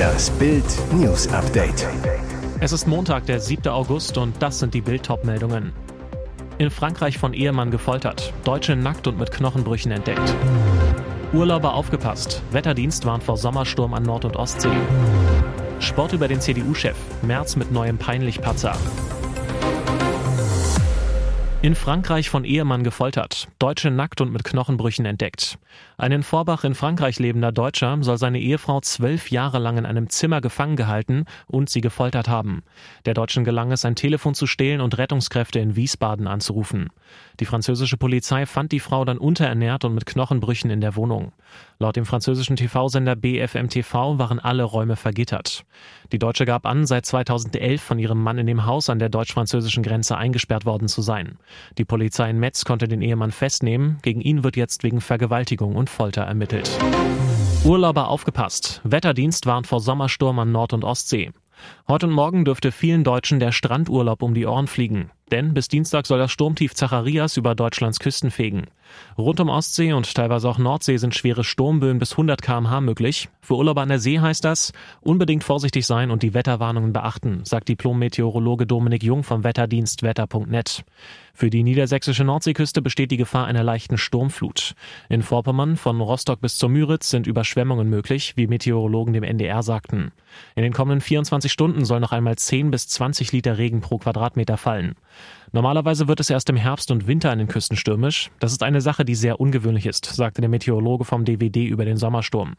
Das Bild News Update. Es ist Montag, der 7. August und das sind die Bild meldungen In Frankreich von Ehemann gefoltert, Deutsche nackt und mit Knochenbrüchen entdeckt. Urlauber aufgepasst, Wetterdienst warnt vor Sommersturm an Nord- und Ostsee. Sport über den CDU-Chef, März mit neuem Peinlich-Patzer. In Frankreich von Ehemann gefoltert, Deutsche nackt und mit Knochenbrüchen entdeckt. Ein in Vorbach in Frankreich lebender Deutscher soll seine Ehefrau zwölf Jahre lang in einem Zimmer gefangen gehalten und sie gefoltert haben. Der Deutschen gelang es, ein Telefon zu stehlen und Rettungskräfte in Wiesbaden anzurufen. Die französische Polizei fand die Frau dann unterernährt und mit Knochenbrüchen in der Wohnung. Laut dem französischen TV-Sender BFM TV waren alle Räume vergittert. Die Deutsche gab an, seit 2011 von ihrem Mann in dem Haus an der deutsch-französischen Grenze eingesperrt worden zu sein. Die Polizei in Metz konnte den Ehemann festnehmen. Gegen ihn wird jetzt wegen Vergewaltigung und Folter ermittelt. Urlauber aufgepasst. Wetterdienst warnt vor Sommersturm an Nord- und Ostsee. Heute und morgen dürfte vielen Deutschen der Strandurlaub um die Ohren fliegen. Denn bis Dienstag soll das Sturmtief Zacharias über Deutschlands Küsten fegen. Rund um Ostsee und teilweise auch Nordsee sind schwere Sturmböen bis 100 kmh möglich. Für Urlauber an der See heißt das, unbedingt vorsichtig sein und die Wetterwarnungen beachten, sagt Diplom-Meteorologe Dominik Jung vom Wetterdienst wetter.net. Für die niedersächsische Nordseeküste besteht die Gefahr einer leichten Sturmflut. In Vorpommern von Rostock bis zur Müritz sind Überschwemmungen möglich, wie Meteorologen dem NDR sagten. In den kommenden 24 Stunden soll noch einmal 10 bis 20 Liter Regen pro Quadratmeter fallen. Normalerweise wird es erst im Herbst und Winter an den Küsten stürmisch. Das ist eine Sache, die sehr ungewöhnlich ist, sagte der Meteorologe vom DWD über den Sommersturm.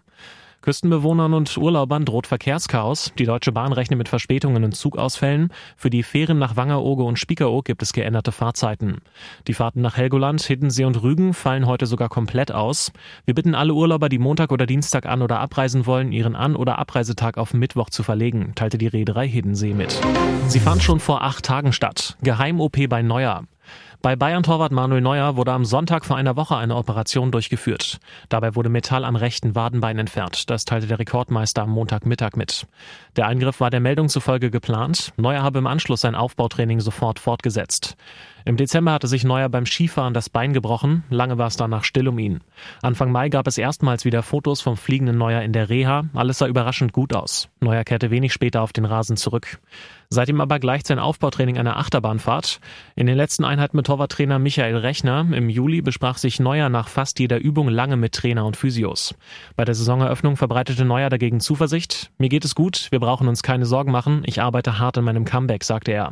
Küstenbewohnern und Urlaubern droht Verkehrschaos. Die Deutsche Bahn rechnet mit Verspätungen und Zugausfällen. Für die Fähren nach Wangerooge und Spiekeroog gibt es geänderte Fahrzeiten. Die Fahrten nach Helgoland, Hiddensee und Rügen fallen heute sogar komplett aus. Wir bitten alle Urlauber, die Montag oder Dienstag an- oder abreisen wollen, ihren An- oder Abreisetag auf Mittwoch zu verlegen, teilte die Reederei Hiddensee mit. Sie fand schon vor acht Tagen statt. Geheim-OP bei Neuer. Bei Bayern-Torwart Manuel Neuer wurde am Sonntag vor einer Woche eine Operation durchgeführt. Dabei wurde Metall am rechten Wadenbein entfernt. Das teilte der Rekordmeister am Montagmittag mit. Der Eingriff war der Meldung zufolge geplant. Neuer habe im Anschluss sein Aufbautraining sofort fortgesetzt. Im Dezember hatte sich Neuer beim Skifahren das Bein gebrochen. Lange war es danach still um ihn. Anfang Mai gab es erstmals wieder Fotos vom fliegenden Neuer in der Reha. Alles sah überraschend gut aus. Neuer kehrte wenig später auf den Rasen zurück. Seitdem aber gleicht sein Aufbautraining einer Achterbahnfahrt. In den letzten Einheiten mit Torwarttrainer Michael Rechner im Juli besprach sich Neuer nach fast jeder Übung lange mit Trainer und Physios. Bei der Saisoneröffnung verbreitete Neuer dagegen Zuversicht. Mir geht es gut, wir brauchen uns keine Sorgen machen, ich arbeite hart in meinem Comeback, sagte er.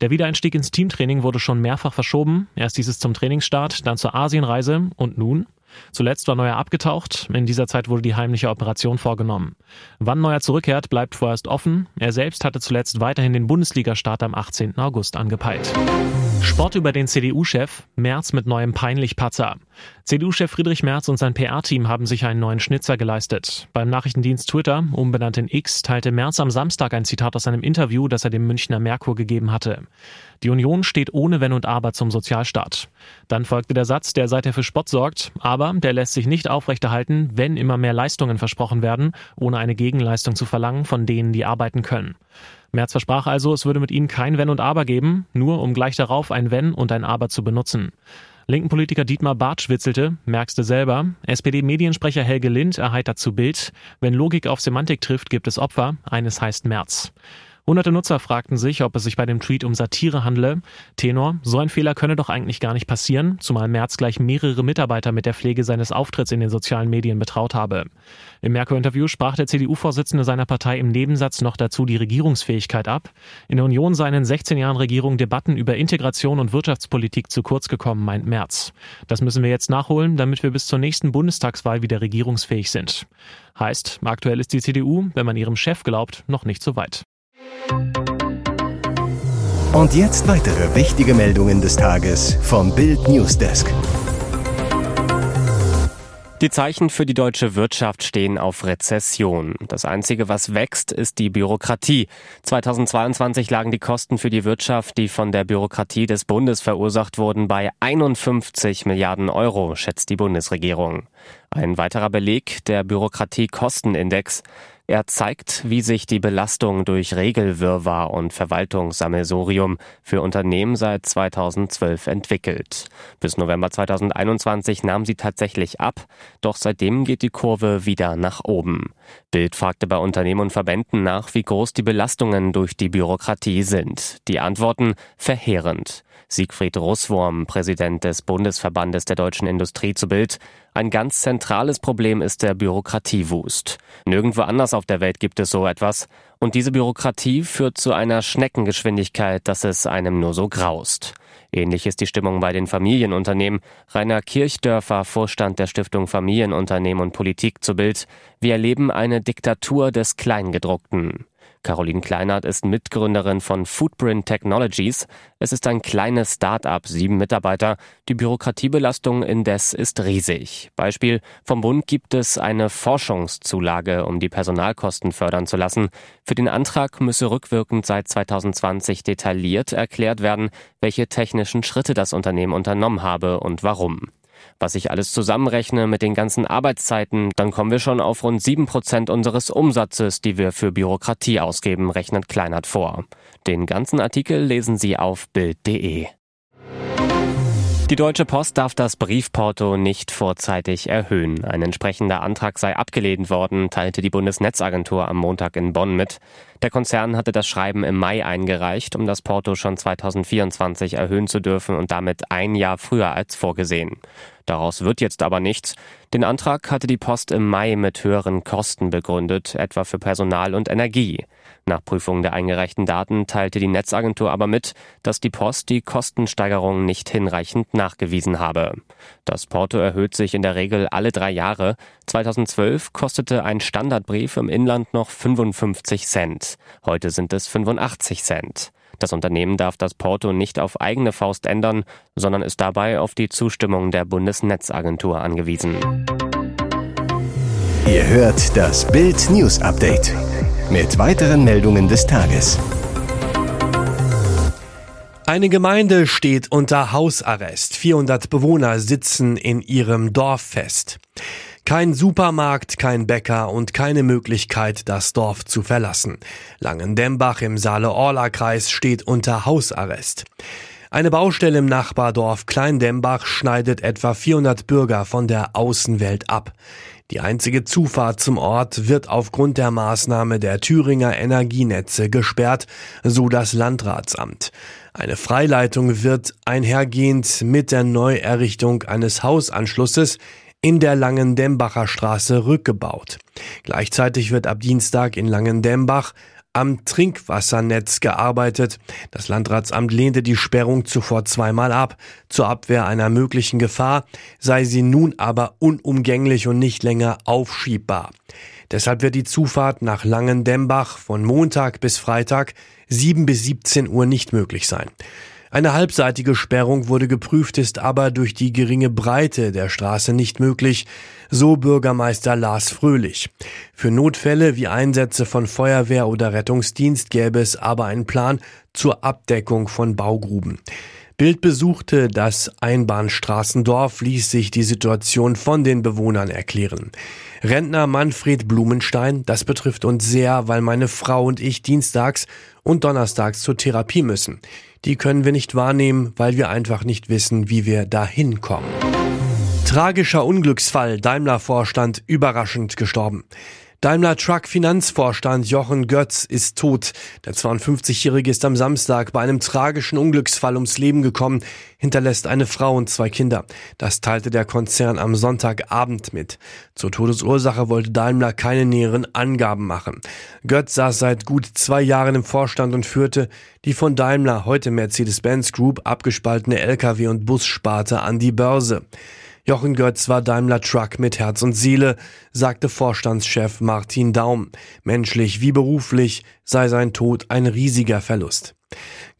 Der Wiedereinstieg ins Teamtraining wurde schon mehrfach verschoben. Erst dieses zum Trainingsstart, dann zur Asienreise und nun? Zuletzt war Neuer abgetaucht. In dieser Zeit wurde die heimliche Operation vorgenommen. Wann Neuer zurückkehrt, bleibt vorerst offen. Er selbst hatte zuletzt weiterhin den Bundesligastart am 18. August angepeilt. Sport über den CDU-Chef, Merz mit neuem Peinlich-Patzer. CDU-Chef Friedrich Merz und sein PR-Team haben sich einen neuen Schnitzer geleistet. Beim Nachrichtendienst Twitter, umbenannt in X, teilte Merz am Samstag ein Zitat aus einem Interview, das er dem Münchner Merkur gegeben hatte. Die Union steht ohne Wenn und Aber zum Sozialstaat. Dann folgte der Satz, der seither für Spott sorgt, aber der lässt sich nicht aufrechterhalten, wenn immer mehr Leistungen versprochen werden, ohne eine Gegenleistung zu verlangen von denen, die arbeiten können. Merz versprach also, es würde mit ihnen kein Wenn und Aber geben, nur um gleich darauf ein Wenn und ein Aber zu benutzen. Linken Politiker Dietmar Bartsch witzelte, merkste selber, SPD-Mediensprecher Helge Lind erheitert zu Bild, wenn Logik auf Semantik trifft, gibt es Opfer, eines heißt Merz. Hunderte Nutzer fragten sich, ob es sich bei dem Tweet um Satire handle. Tenor, so ein Fehler könne doch eigentlich gar nicht passieren, zumal Merz gleich mehrere Mitarbeiter mit der Pflege seines Auftritts in den sozialen Medien betraut habe. Im Merkur-Interview sprach der CDU-Vorsitzende seiner Partei im Nebensatz noch dazu die Regierungsfähigkeit ab. In der Union seien 16 Jahren Regierung Debatten über Integration und Wirtschaftspolitik zu kurz gekommen, meint Merz. Das müssen wir jetzt nachholen, damit wir bis zur nächsten Bundestagswahl wieder regierungsfähig sind. Heißt, aktuell ist die CDU, wenn man ihrem Chef glaubt, noch nicht so weit. Und jetzt weitere wichtige Meldungen des Tages vom Bild Newsdesk. Die Zeichen für die deutsche Wirtschaft stehen auf Rezession. Das Einzige, was wächst, ist die Bürokratie. 2022 lagen die Kosten für die Wirtschaft, die von der Bürokratie des Bundes verursacht wurden, bei 51 Milliarden Euro, schätzt die Bundesregierung. Ein weiterer Beleg der Bürokratiekostenindex. Er zeigt, wie sich die Belastung durch Regelwirrwarr und Verwaltungssammelsurium für Unternehmen seit 2012 entwickelt. Bis November 2021 nahm sie tatsächlich ab, doch seitdem geht die Kurve wieder nach oben. Bild fragte bei Unternehmen und Verbänden nach, wie groß die Belastungen durch die Bürokratie sind. Die Antworten verheerend. Siegfried Russwurm, Präsident des Bundesverbandes der deutschen Industrie zu Bild. Ein ganz zentrales Problem ist der Bürokratiewust. Nirgendwo anders auf der Welt gibt es so etwas. Und diese Bürokratie führt zu einer Schneckengeschwindigkeit, dass es einem nur so graust. Ähnlich ist die Stimmung bei den Familienunternehmen. Rainer Kirchdörfer, Vorstand der Stiftung Familienunternehmen und Politik zu Bild. Wir erleben eine Diktatur des Kleingedruckten. Caroline Kleinert ist Mitgründerin von Footprint Technologies. Es ist ein kleines Start-up, sieben Mitarbeiter. Die Bürokratiebelastung indes ist riesig. Beispiel, vom Bund gibt es eine Forschungszulage, um die Personalkosten fördern zu lassen. Für den Antrag müsse rückwirkend seit 2020 detailliert erklärt werden, welche technischen Schritte das Unternehmen unternommen habe und warum. Was ich alles zusammenrechne mit den ganzen Arbeitszeiten, dann kommen wir schon auf rund sieben Prozent unseres Umsatzes, die wir für Bürokratie ausgeben, rechnet Kleinert vor. Den ganzen Artikel lesen Sie auf Bild.de. Die Deutsche Post darf das Briefporto nicht vorzeitig erhöhen. Ein entsprechender Antrag sei abgelehnt worden, teilte die Bundesnetzagentur am Montag in Bonn mit. Der Konzern hatte das Schreiben im Mai eingereicht, um das Porto schon 2024 erhöhen zu dürfen und damit ein Jahr früher als vorgesehen. Daraus wird jetzt aber nichts. Den Antrag hatte die Post im Mai mit höheren Kosten begründet, etwa für Personal und Energie. Nach Prüfung der eingereichten Daten teilte die Netzagentur aber mit, dass die Post die Kostensteigerung nicht hinreichend nachgewiesen habe. Das Porto erhöht sich in der Regel alle drei Jahre. 2012 kostete ein Standardbrief im Inland noch 55 Cent. Heute sind es 85 Cent. Das Unternehmen darf das Porto nicht auf eigene Faust ändern, sondern ist dabei auf die Zustimmung der Bundesnetzagentur angewiesen. Ihr hört das Bild News Update mit weiteren Meldungen des Tages. Eine Gemeinde steht unter Hausarrest. 400 Bewohner sitzen in ihrem Dorf fest. Kein Supermarkt, kein Bäcker und keine Möglichkeit, das Dorf zu verlassen. Langendembach im Saale-Orla-Kreis steht unter Hausarrest. Eine Baustelle im Nachbardorf Kleindembach schneidet etwa 400 Bürger von der Außenwelt ab. Die einzige Zufahrt zum Ort wird aufgrund der Maßnahme der Thüringer Energienetze gesperrt, so das Landratsamt. Eine Freileitung wird einhergehend mit der Neuerrichtung eines Hausanschlusses in der Langendembacher Straße rückgebaut. Gleichzeitig wird ab Dienstag in Langendembach am Trinkwassernetz gearbeitet. Das Landratsamt lehnte die Sperrung zuvor zweimal ab. Zur Abwehr einer möglichen Gefahr sei sie nun aber unumgänglich und nicht länger aufschiebbar. Deshalb wird die Zufahrt nach Langendembach von Montag bis Freitag 7 bis 17 Uhr nicht möglich sein. Eine halbseitige Sperrung wurde geprüft, ist aber durch die geringe Breite der Straße nicht möglich, so Bürgermeister Lars Fröhlich. Für Notfälle wie Einsätze von Feuerwehr oder Rettungsdienst gäbe es aber einen Plan zur Abdeckung von Baugruben. Bild besuchte das Einbahnstraßendorf, ließ sich die Situation von den Bewohnern erklären. Rentner Manfred Blumenstein, das betrifft uns sehr, weil meine Frau und ich dienstags und donnerstags zur Therapie müssen. Die können wir nicht wahrnehmen, weil wir einfach nicht wissen, wie wir dahin kommen. Tragischer Unglücksfall, Daimler-Vorstand überraschend gestorben. Daimler Truck Finanzvorstand Jochen Götz ist tot. Der 52-Jährige ist am Samstag bei einem tragischen Unglücksfall ums Leben gekommen, hinterlässt eine Frau und zwei Kinder. Das teilte der Konzern am Sonntagabend mit. Zur Todesursache wollte Daimler keine näheren Angaben machen. Götz saß seit gut zwei Jahren im Vorstand und führte die von Daimler, heute Mercedes-Benz Group, abgespaltene Lkw- und Bussparte an die Börse. Jochen Götz war Daimler Truck mit Herz und Seele, sagte Vorstandschef Martin Daum. Menschlich wie beruflich sei sein Tod ein riesiger Verlust.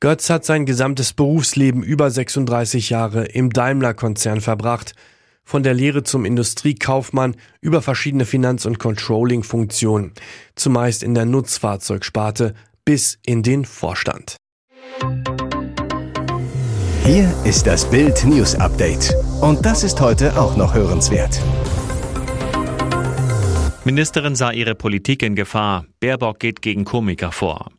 Götz hat sein gesamtes Berufsleben über 36 Jahre im Daimler-Konzern verbracht, von der Lehre zum Industriekaufmann über verschiedene Finanz- und Controlling-Funktionen, zumeist in der Nutzfahrzeugsparte bis in den Vorstand. Hier ist das Bild News Update. Und das ist heute auch noch hörenswert. Ministerin sah ihre Politik in Gefahr. Baerbock geht gegen Komiker vor.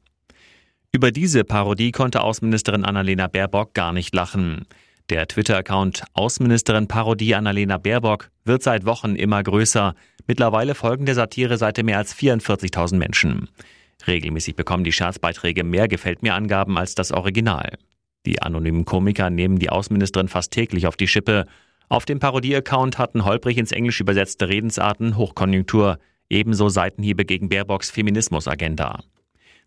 Über diese Parodie konnte Außenministerin Annalena Baerbock gar nicht lachen. Der Twitter-Account Außenministerin Parodie Annalena Baerbock wird seit Wochen immer größer. Mittlerweile folgen der Satire-Seite mehr als 44.000 Menschen. Regelmäßig bekommen die Scherzbeiträge mehr Gefällt mir Angaben als das Original. Die anonymen Komiker nehmen die Außenministerin fast täglich auf die Schippe. Auf dem Parodie-Account hatten holprig ins Englisch übersetzte Redensarten Hochkonjunktur, ebenso Seitenhiebe gegen Baerbocks Feminismusagenda.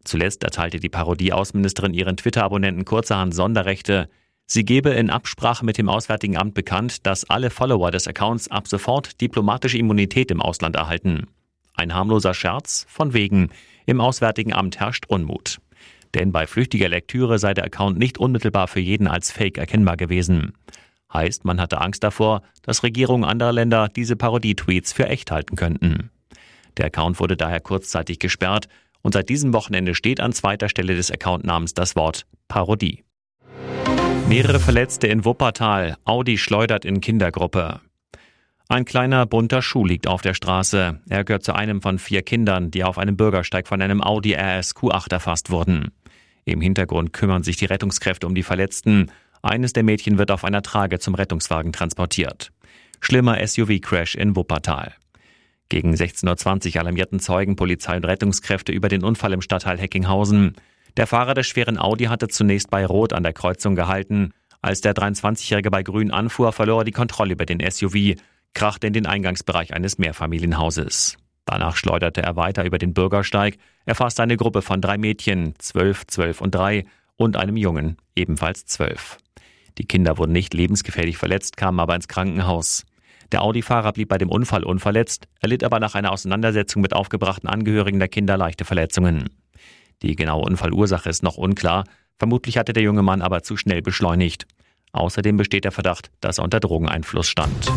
Zuletzt erteilte die Parodie-Außenministerin ihren Twitter-Abonnenten kurzerhand Sonderrechte. Sie gebe in Absprache mit dem Auswärtigen Amt bekannt, dass alle Follower des Accounts ab sofort diplomatische Immunität im Ausland erhalten. Ein harmloser Scherz, von wegen. Im Auswärtigen Amt herrscht Unmut. Denn bei flüchtiger Lektüre sei der Account nicht unmittelbar für jeden als Fake erkennbar gewesen. Heißt, man hatte Angst davor, dass Regierungen anderer Länder diese Parodie-Tweets für echt halten könnten. Der Account wurde daher kurzzeitig gesperrt und seit diesem Wochenende steht an zweiter Stelle des Accountnamens das Wort Parodie. Mehrere Verletzte in Wuppertal. Audi schleudert in Kindergruppe. Ein kleiner bunter Schuh liegt auf der Straße. Er gehört zu einem von vier Kindern, die auf einem Bürgersteig von einem Audi RS Q8 erfasst wurden. Im Hintergrund kümmern sich die Rettungskräfte um die Verletzten. Eines der Mädchen wird auf einer Trage zum Rettungswagen transportiert. Schlimmer SUV-Crash in Wuppertal. Gegen 16.20 Uhr alarmierten Zeugen, Polizei und Rettungskräfte über den Unfall im Stadtteil Heckinghausen. Der Fahrer des schweren Audi hatte zunächst bei Rot an der Kreuzung gehalten. Als der 23-Jährige bei Grün anfuhr, verlor er die Kontrolle über den SUV, krachte in den Eingangsbereich eines Mehrfamilienhauses. Danach schleuderte er weiter über den Bürgersteig, erfasste eine Gruppe von drei Mädchen, zwölf, zwölf und drei, und einem Jungen, ebenfalls zwölf. Die Kinder wurden nicht lebensgefährlich verletzt, kamen aber ins Krankenhaus. Der Audi-Fahrer blieb bei dem Unfall unverletzt, erlitt aber nach einer Auseinandersetzung mit aufgebrachten Angehörigen der Kinder leichte Verletzungen. Die genaue Unfallursache ist noch unklar, vermutlich hatte der junge Mann aber zu schnell beschleunigt. Außerdem besteht der Verdacht, dass er unter Drogeneinfluss stand.